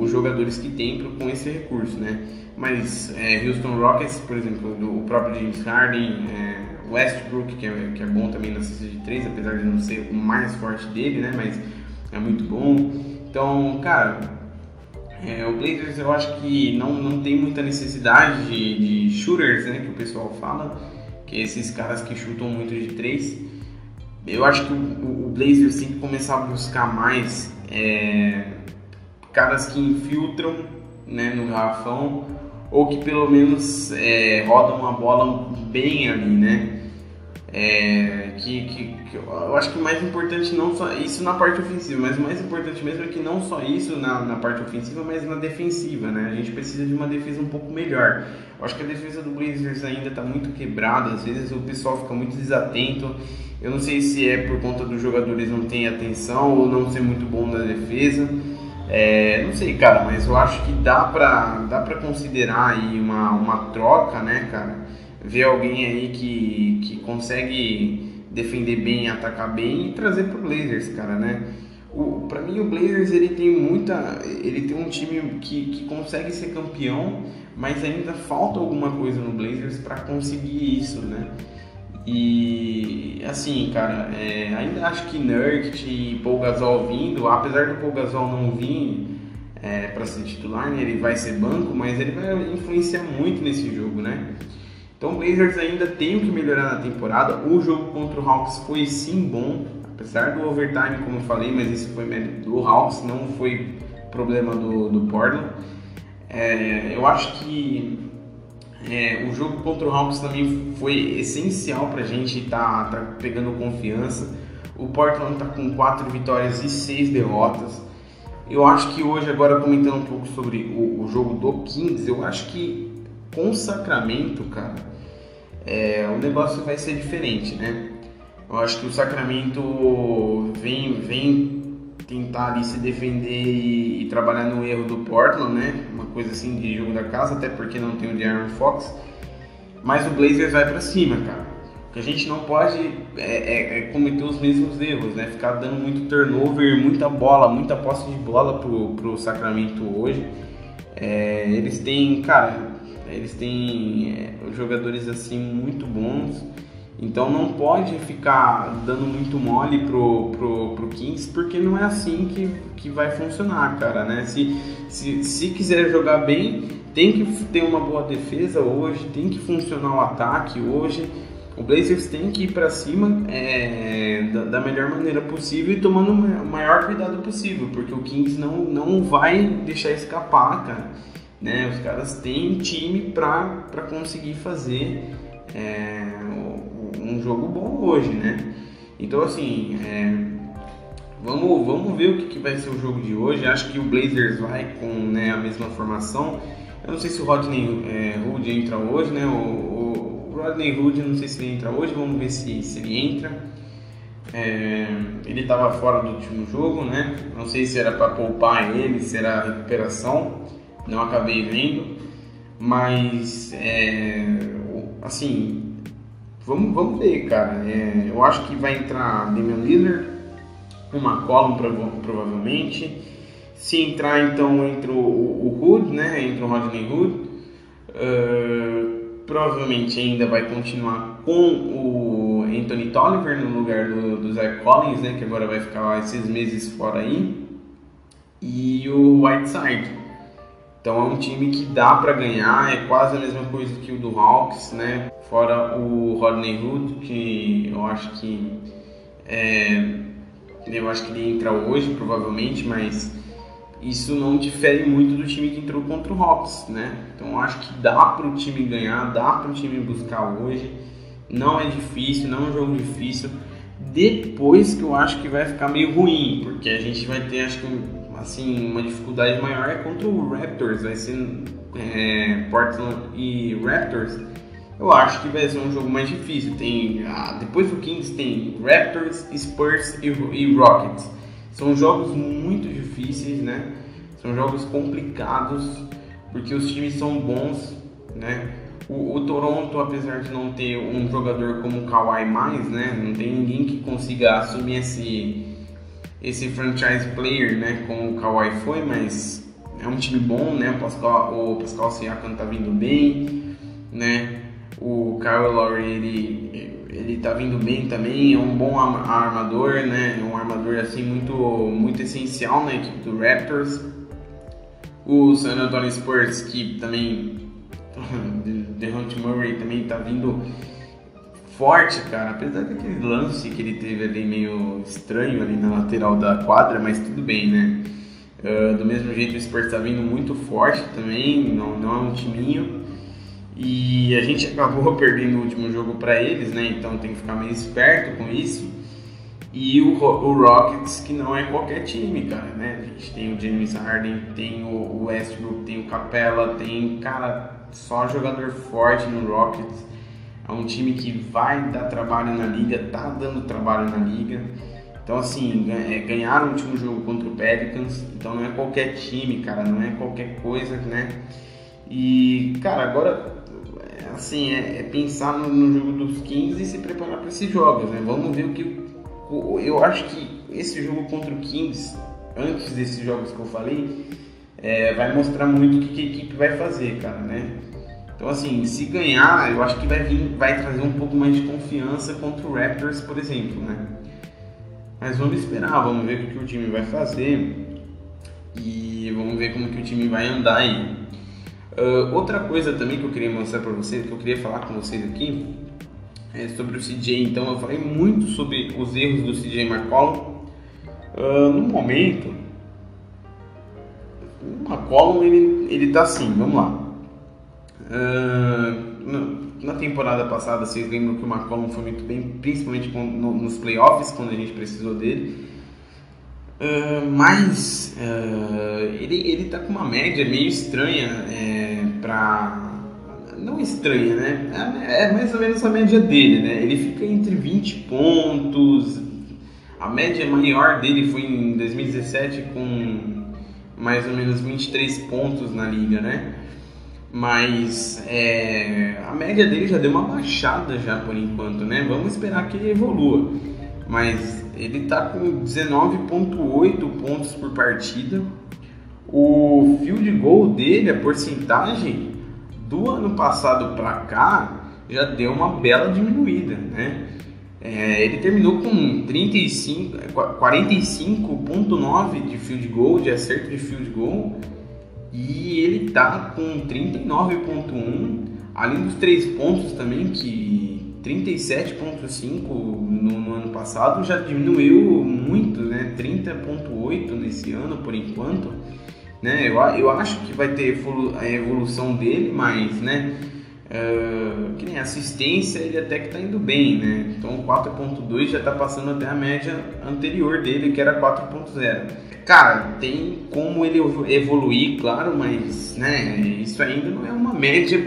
os jogadores que tem com esse recurso, né? Mas é, Houston Rockets, por exemplo, do, o próprio James Harden, é, Westbrook, que é, que é bom também na cesta de três, apesar de não ser o mais forte dele, né? Mas é muito bom. Então, cara, é, o Blazers eu acho que não, não tem muita necessidade de, de shooters, né? Que o pessoal fala, que esses caras que chutam muito de três. Eu acho que o, Blazers tem que começar a buscar mais é, caras que infiltram né, no garrafão ou que pelo menos é, rodam a bola bem ali, né? É, que, que, que, eu acho que o mais importante não só isso na parte ofensiva, mas o mais importante mesmo é que não só isso na, na parte ofensiva, mas na defensiva, né? A gente precisa de uma defesa um pouco melhor. Eu acho que a defesa do Blazers ainda está muito quebrada, às vezes o pessoal fica muito desatento. Eu não sei se é por conta dos jogadores não terem atenção ou não ser muito bom na defesa. É, não sei, cara, mas eu acho que dá pra, dá pra considerar aí uma, uma troca, né, cara? Ver alguém aí que, que consegue defender bem, atacar bem e trazer pro Blazers, cara, né? O, pra mim o Blazers ele tem muita. Ele tem um time que, que consegue ser campeão, mas ainda falta alguma coisa no Blazers para conseguir isso, né? E assim, cara, é, ainda acho que Nurkic e Paul Gasol vindo, apesar do Paul Gasol não vir é, para ser titular, né, ele vai ser banco, mas ele vai influenciar muito nesse jogo, né? Então o Blazers ainda tem o que melhorar na temporada. O jogo contra o Hawks foi sim bom, apesar do overtime, como eu falei, mas isso foi mérito do Hawks, não foi problema do, do Portland. É, eu acho que é, o jogo contra o Hawks também foi essencial para a gente estar tá, tá pegando confiança. O Portland está com 4 vitórias e 6 derrotas. Eu acho que hoje, agora comentando um pouco sobre o, o jogo do Kings, eu acho que com Sacramento, cara, é, o negócio vai ser diferente, né? Eu acho que o Sacramento vem, vem tentar ali se defender e, e, trabalhar no erro do Portland, né? Uma coisa assim de jogo da casa, até porque não tem o De'Aaron Fox. Mas o Blazers vai para cima, cara. O que a gente não pode é, é, é, cometer os mesmos erros, né? Ficar dando muito turnover, muita bola, muita posse de bola pro, pro Sacramento hoje. É, eles têm, cara, eles têm é, jogadores assim muito bons. Então não pode ficar dando muito mole pro, pro, pro Kings, porque não é assim que, que vai funcionar, cara, né? Se, se, se quiser jogar bem, tem que ter uma boa defesa hoje, tem que funcionar o ataque hoje. O Blazers tem que ir para cima é, da, da, melhor maneira possível e tomando o maior cuidado possível, porque o Kings não, não vai deixar escapar, cara. Né? Os caras têm time para conseguir fazer é, um jogo bom hoje, né? Então, assim, é, vamos, vamos ver o que, que, vai ser o jogo de hoje. Acho que o Blazers vai com né, a mesma formação. Eu não sei se o Rodney é, Hood entra hoje, né? O, o, o Rodney Hood, não sei se ele entra hoje. Vamos ver se, se ele entra. É, ele estava fora do último jogo, né? Não sei se era para poupar ele, se era recuperação. Não acabei vendo. Mas, é, assim, Vamos, vamos ver, cara. É, eu acho que vai entrar Damian Lillard, uma McCollum provavelmente. Se entrar, então, entra o, o Hood, né? Entra o Rodney Hood. Uh, provavelmente ainda vai continuar com o Anthony Tolliver no lugar do, do Zach Collins, né? Que agora vai ficar esses meses fora aí. E o Whiteside. Então é um time que dá para ganhar, é quase a mesma coisa que o do Hawks, né? Fora o Rodney Hood, que eu acho que é, eu acho que ele entra hoje provavelmente, mas isso não difere muito do time que entrou contra o Hawks, né? Então acho que dá para o time ganhar, dá para o time buscar hoje. Não é difícil, não é um jogo difícil. depois que eu acho que vai ficar meio ruim, porque a gente vai ter, acho que, assim, uma dificuldade maior é contra o Raptors, vai ser é, Portland e Raptors. Eu acho que vai ser um jogo mais difícil. Tem ah, depois do Kings tem Raptors, Spurs e, e Rockets. São jogos muito difíceis, né? São jogos complicados porque os times são bons, né? O, o, Toronto, apesar de não ter um jogador como o Kawhi mais, né, não tem ninguém que consiga assumir esse esse franchise player, né, como o Kawhi foi, mas é um time bom, né? O Pascal, o Pascal Siakam tá vindo bem, né? O Kyle Lowry ele ele tá vindo bem também, é um bom armador, né? Um armador assim muito muito essencial na equipe do Raptors. O San Antonio Spurs que também DeHonte Murray também tá vindo forte, cara. Apesar daquele lance que ele teve ali meio estranho ali na lateral da quadra, mas tudo bem, né? Uh, do mesmo jeito o Spurs tá vindo muito forte também, não, não é um timinho. E a gente acabou perdendo o último jogo para eles, né? Então tem que ficar meio esperto com isso. E o, o Rockets, que não é qualquer time, cara, né? A gente tem o James Harden, tem o Westbrook, tem o Capella, tem, cara, só jogador forte no Rockets. É um time que vai dar trabalho na liga, tá dando trabalho na liga. Então, assim, é, ganharam o último jogo contra o Pelicans, então não é qualquer time, cara, não é qualquer coisa, né? E, cara, agora, assim, é, é pensar no, no, jogo dos Kings e se preparar para esses jogos, né? Vamos ver o que. Eu acho que esse jogo contra o Kings, antes desses jogos que eu falei, é, vai mostrar muito o que a equipe vai fazer, cara, né? Então, assim, se ganhar, eu acho que vai vir, vai trazer um pouco mais de confiança contra o Raptors, por exemplo, né? Mas vamos esperar, vamos ver o que o time vai fazer e vamos ver como que o time vai andar aí. Uh, outra coisa também que eu queria mostrar para vocês, que eu queria falar com vocês aqui, é sobre o CJ. Então, eu falei muito sobre os erros do CJ McCollum. Uh, no momento, o McCollum ele, ele tá assim, vamos lá. Uh, na temporada passada, vocês lembram que o McCollum foi muito bem, principalmente nos playoffs, quando a gente precisou dele. Uh, mas uh, ele, ele tá com uma média meio estranha é, pra. Não estranha, né? É, é, mais ou menos a média dele, né? Ele fica entre 20 pontos. A média maior dele foi em 2017 com mais ou menos 23 pontos na liga, né? Mas é, a média dele já deu uma baixada já por enquanto, né? Vamos esperar que ele evolua. Mas ele tá com 19.8 pontos por partida. O field goal dele, a porcentagem do ano passado para cá já deu uma bela diminuída, né? É, ele terminou com 35, 45.9 de field goal, de acerto de field goal e ele tá com 39.1, além dos três pontos também, que 37.5 no, no, ano passado já diminuiu muito, né? 30.8 nesse ano por enquanto. Né? Eu, eu acho que vai ter a evolução dele, mas né? Uh, que nem assistência ele até que tá indo bem, né? Então 4.2 já tá passando até a média anterior dele, que era 4.0. Cara, tem como ele evoluir, claro, mas né, isso ainda não é uma média,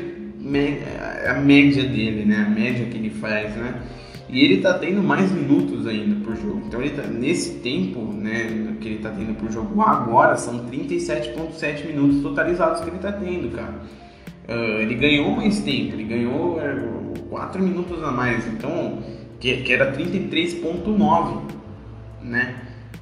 a média dele, né? A média que ele faz, né? E ele tá tendo mais minutos ainda por jogo. Então ele tá nesse tempo, né, que ele tá tendo por jogo agora, são 37.7 minutos totalizados que ele tá tendo, cara. Uh, ele ganhou mais tempo, ele ganhou uh, 4 minutos a mais, então que, que era 33.9, né?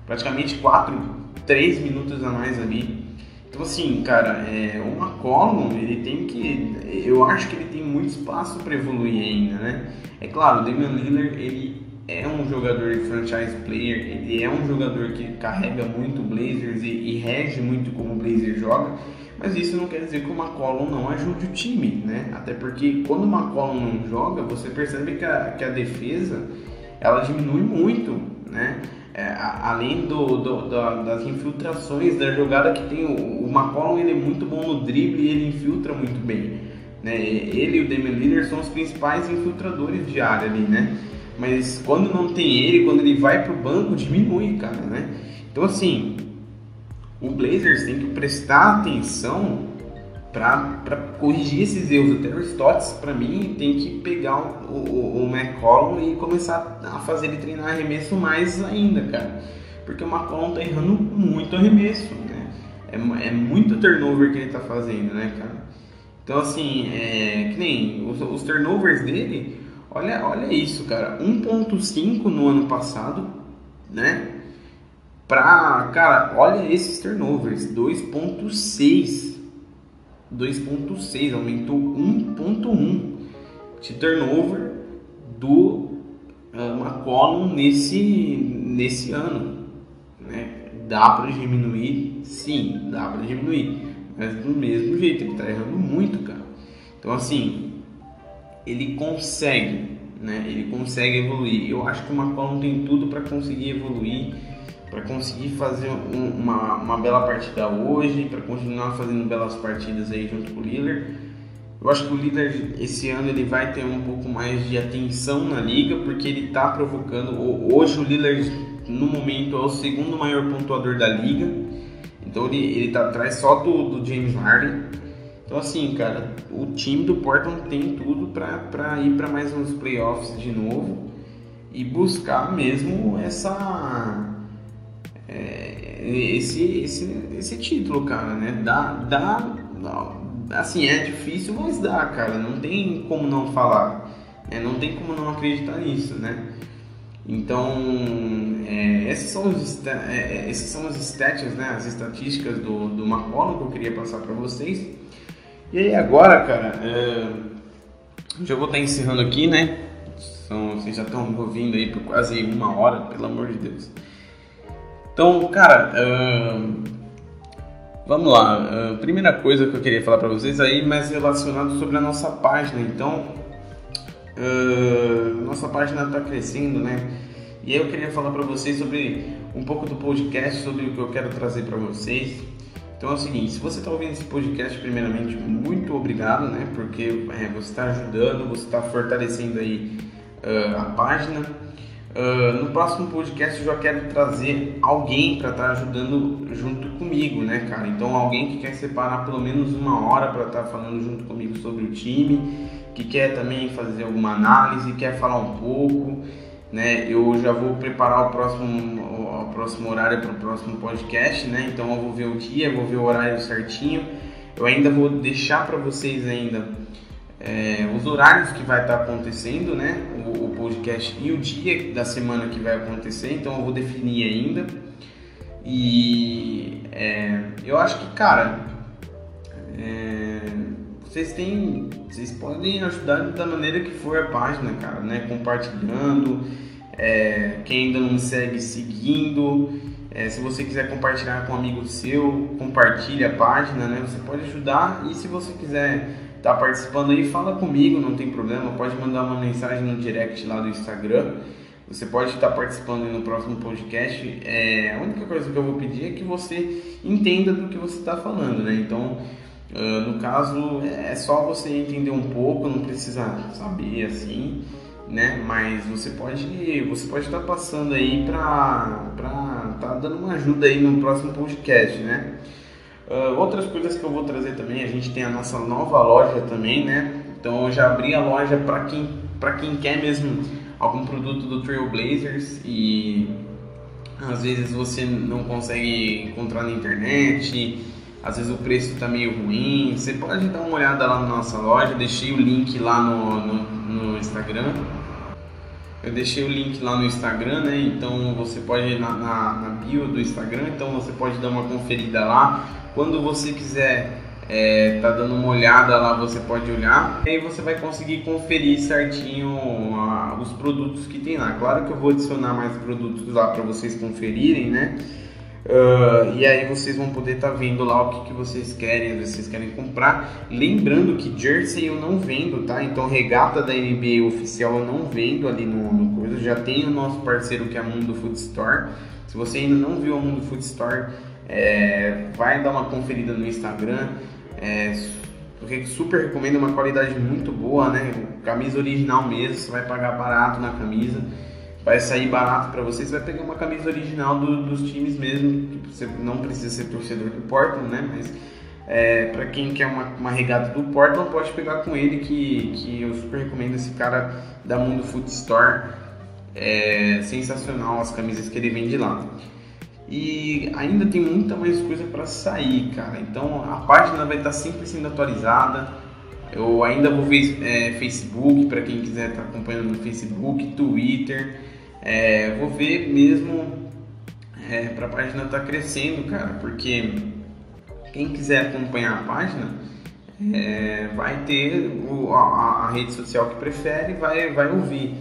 Praticamente 4 três minutos a mais ali. Então assim, cara, é, o McCollum, ele tem que. Eu acho que ele tem muito espaço para evoluir ainda, né? É claro, o Damian Lillard, ele é um jogador de franchise player, ele é um jogador que carrega muito Blazers e, e rege muito como o Blazer joga, mas isso não quer dizer que o McCollum não ajude o time, né? Até porque quando o McCollum não joga, você percebe que a, que a defesa ela diminui muito, né? é, além do, do, do, das infiltrações da jogada que tem o, o McCollum ele é muito bom no drible e ele infiltra muito bem né? ele e o Damian Lillard são os principais infiltradores de área ali né mas quando não tem ele, quando ele vai pro banco, diminui, cara, né? Então assim, o Blazers tem que prestar atenção para corrigir esses erros. O Terry Stotts, para mim, tem que pegar o, o, o McCollum e começar a fazer ele treinar arremesso mais ainda, cara. Porque o McCollum tá errando muito arremesso, né? É, é muito turnover que ele tá fazendo, né, cara? Então, assim, é, que nem os, os turnovers dele, olha, olha isso, cara. 1.5 no ano passado, né? Pra, cara, olha esses turnovers, 2.6 2.6, aumentou 1.1 de turnover do uh, McCollum nesse, nesse ano. Né? Dá para diminuir? Sim, dá para diminuir. Mas do mesmo jeito, ele está errando muito, cara. Então, assim, ele consegue, né? Ele consegue evoluir. Eu acho que o McCollum tem tudo para conseguir evoluir para conseguir fazer um, uma, uma bela partida hoje, para continuar fazendo belas partidas aí junto com o Lillard. Eu acho que o Lillard esse ano ele vai ter um pouco mais de atenção na liga, porque ele está provocando. Hoje o Lillard no momento é o segundo maior pontuador da liga, então ele, ele tá atrás só do, do James Harden. Então assim, cara, o time do Portland tem tudo para ir para mais uns playoffs de novo e buscar mesmo essa é, esse, esse, esse título, cara, né? Dá, dá, assim, é difícil, mas dá, cara. Não tem como não falar, né? não tem como não acreditar nisso, né? Então, é, esses, são os, é, é, esses são os stats, né? As estatísticas do, do McCollum que eu queria passar para vocês. E aí agora, cara, é, já vou estar encerrando aqui, né? São, vocês já estão ouvindo aí por quase uma hora, pelo amor de Deus. Então, cara, vamos lá. Primeira coisa que eu queria falar para vocês aí, mais relacionado sobre a nossa página. Então, nossa página está crescendo, né? E eu queria falar para vocês sobre um pouco do podcast, sobre o que eu quero trazer para vocês. Então é o seguinte, se você está ouvindo esse podcast, primeiramente, muito obrigado, né? Porque é, você está ajudando, você está fortalecendo aí uh, a página. Uh, no próximo podcast eu já quero trazer alguém para estar tá ajudando junto comigo, né, cara? Então alguém que quer separar pelo menos uma hora para estar tá falando junto comigo sobre o time, que quer também fazer alguma análise, quer falar um pouco, né? Eu já vou preparar o próximo, o próximo horário para o próximo podcast, né? Então eu vou ver o dia, vou ver o horário certinho. Eu ainda vou deixar para vocês ainda é, os horários que vai estar acontecendo, né? O, o, podcast e o dia da semana que vai acontecer, então eu vou definir ainda. E é, eu acho que, cara, é, vocês têm, vocês podem ajudar da maneira que for a página, cara, né? Compartilhando, é, quem ainda não me segue, seguindo. É, se você quiser compartilhar com um amigo seu, compartilhe a página, né? Você pode ajudar e se você quiser tá participando aí, fala comigo, não tem problema. Pode mandar uma mensagem no direct lá do Instagram. Você pode estar participando no próximo podcast. É, a única coisa que eu vou pedir é que você entenda do que você está falando, né? Então, uh, no caso, é só você entender um pouco, não precisa saber assim, né? Mas você pode, você pode estar passando aí para para tá dando uma ajuda aí no próximo podcast, né? Uh, outras coisas que eu vou trazer também, a gente tem a nossa nova loja também, né? Então eu já abri a loja para quem, quem quer mesmo algum produto do Trailblazers e às vezes você não consegue encontrar na internet, às vezes o preço está meio ruim. Você pode dar uma olhada lá na nossa loja, deixei o link lá no, no, no Instagram. Eu deixei o link lá no Instagram, né? Então você pode ir na, na, na bio do Instagram, então você pode dar uma conferida lá quando você quiser é, tá dando uma olhada lá, você pode olhar. E aí você vai conseguir conferir certinho uh, os produtos que tem lá. Claro que eu vou adicionar mais produtos lá para vocês conferirem, né? Uh, e aí vocês vão poder estar tá vendo lá o que, que vocês querem, se vocês querem comprar. Lembrando que jersey eu não vendo, tá? Então regata da NBA oficial eu não vendo ali no, no coisa. Já tem o nosso parceiro que é a Mundo Food Store. Se você ainda não viu a Mundo Food Store, é, vai dar uma conferida no Instagram. É, eu super recomendo, uma qualidade muito boa, né? Camisa original mesmo, você vai pagar barato na camisa, vai sair barato para você, você vai pegar uma camisa original do, dos times mesmo, você não precisa ser torcedor do Portland, né? Mas é, para quem quer uma, uma, regata do Portland, pode pegar com ele, que, que eu super recomendo esse cara da Mundo Food Store. É sensacional as camisas que ele vende lá. E ainda tem muita mais coisa para sair, cara. Então a página vai estar sempre sendo atualizada. Eu ainda vou ver é, Facebook para quem quiser estar tá acompanhando no Facebook, Twitter. É, vou ver mesmo é, para a página estar tá crescendo, cara, porque quem quiser acompanhar a página é, vai ter o, a, a, rede social que prefere, vai, vai ouvir.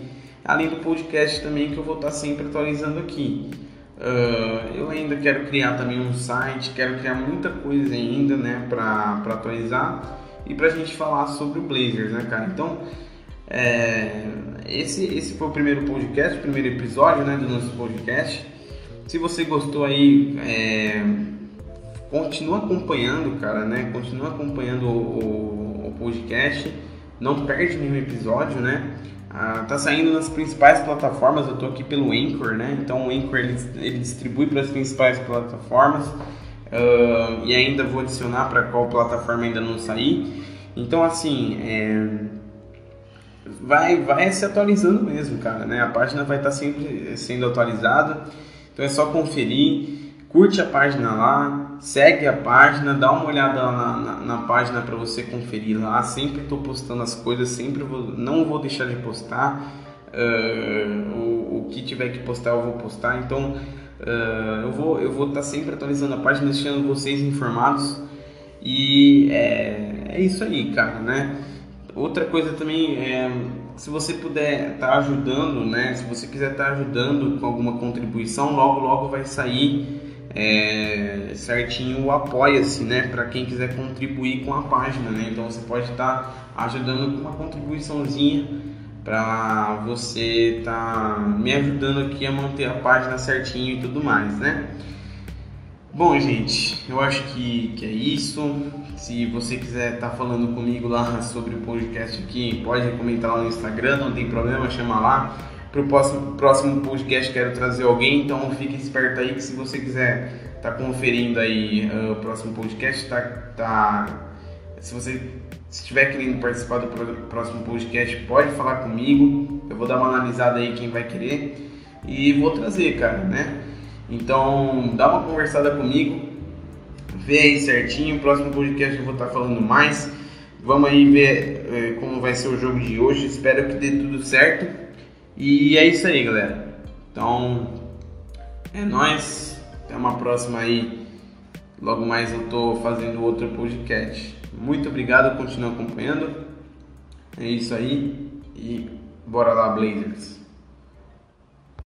Além do podcast também que eu vou estar tá sempre atualizando aqui. Uh, eu ainda quero criar também um site, quero criar muita coisa ainda, né, para atualizar e para a gente falar sobre o Blazers, né, cara? Então, é, esse, esse foi o primeiro podcast, o primeiro episódio, né, do nosso podcast. Se você gostou aí, é, continua acompanhando, cara, né? Continua acompanhando o, o, o podcast. Não perde nenhum episódio, né? Ah, tá saindo nas principais plataformas, eu tô aqui pelo Anchor, né? Então o Anchor ele, ele distribui para as principais plataformas uh, e ainda vou adicionar para qual plataforma ainda não sair. Então assim, é, vai, vai se atualizando mesmo, cara, né? A página vai estar tá sempre sendo atualizada, então é só conferir curte a página lá, segue a página, dá uma olhada na, na, na página para você conferir lá. Sempre estou postando as coisas, sempre vou, não vou deixar de postar. Uh, o, o, que tiver que postar eu vou postar. Então uh, eu vou eu vou estar tá sempre atualizando a página, deixando vocês informados. E é, é isso aí, cara, né? Outra coisa também é se você puder estar tá ajudando, né? Se você quiser estar tá ajudando com alguma contribuição, logo logo vai sair é, certinho o apoia-se, né, para quem quiser contribuir com a página, né? Então você pode estar tá ajudando com uma contribuiçãozinha para você estar tá me ajudando aqui a manter a página certinho e tudo mais, né? Bom, gente, eu acho que, que é isso. Se você quiser estar tá falando comigo lá sobre o podcast aqui, pode comentar lá no Instagram, não tem problema, chama lá. Para o próximo, próximo podcast quero trazer alguém, então fique esperto aí que se você quiser tá conferindo aí uh, o próximo podcast, tá, tá, se você estiver querendo participar do próximo podcast, pode falar comigo, eu vou dar uma analisada aí quem vai querer e vou trazer, cara, né? Então dá uma conversada comigo, vê aí certinho, próximo podcast eu vou estar tá falando mais. Vamos aí ver eh, como vai ser o jogo de hoje. Espero que dê tudo certo. E é isso aí, galera. Então, é nós. Até uma próxima aí. Logo mais eu tô fazendo outro podcast. Muito obrigado, continue acompanhando. É isso aí e bora lá, Blazers.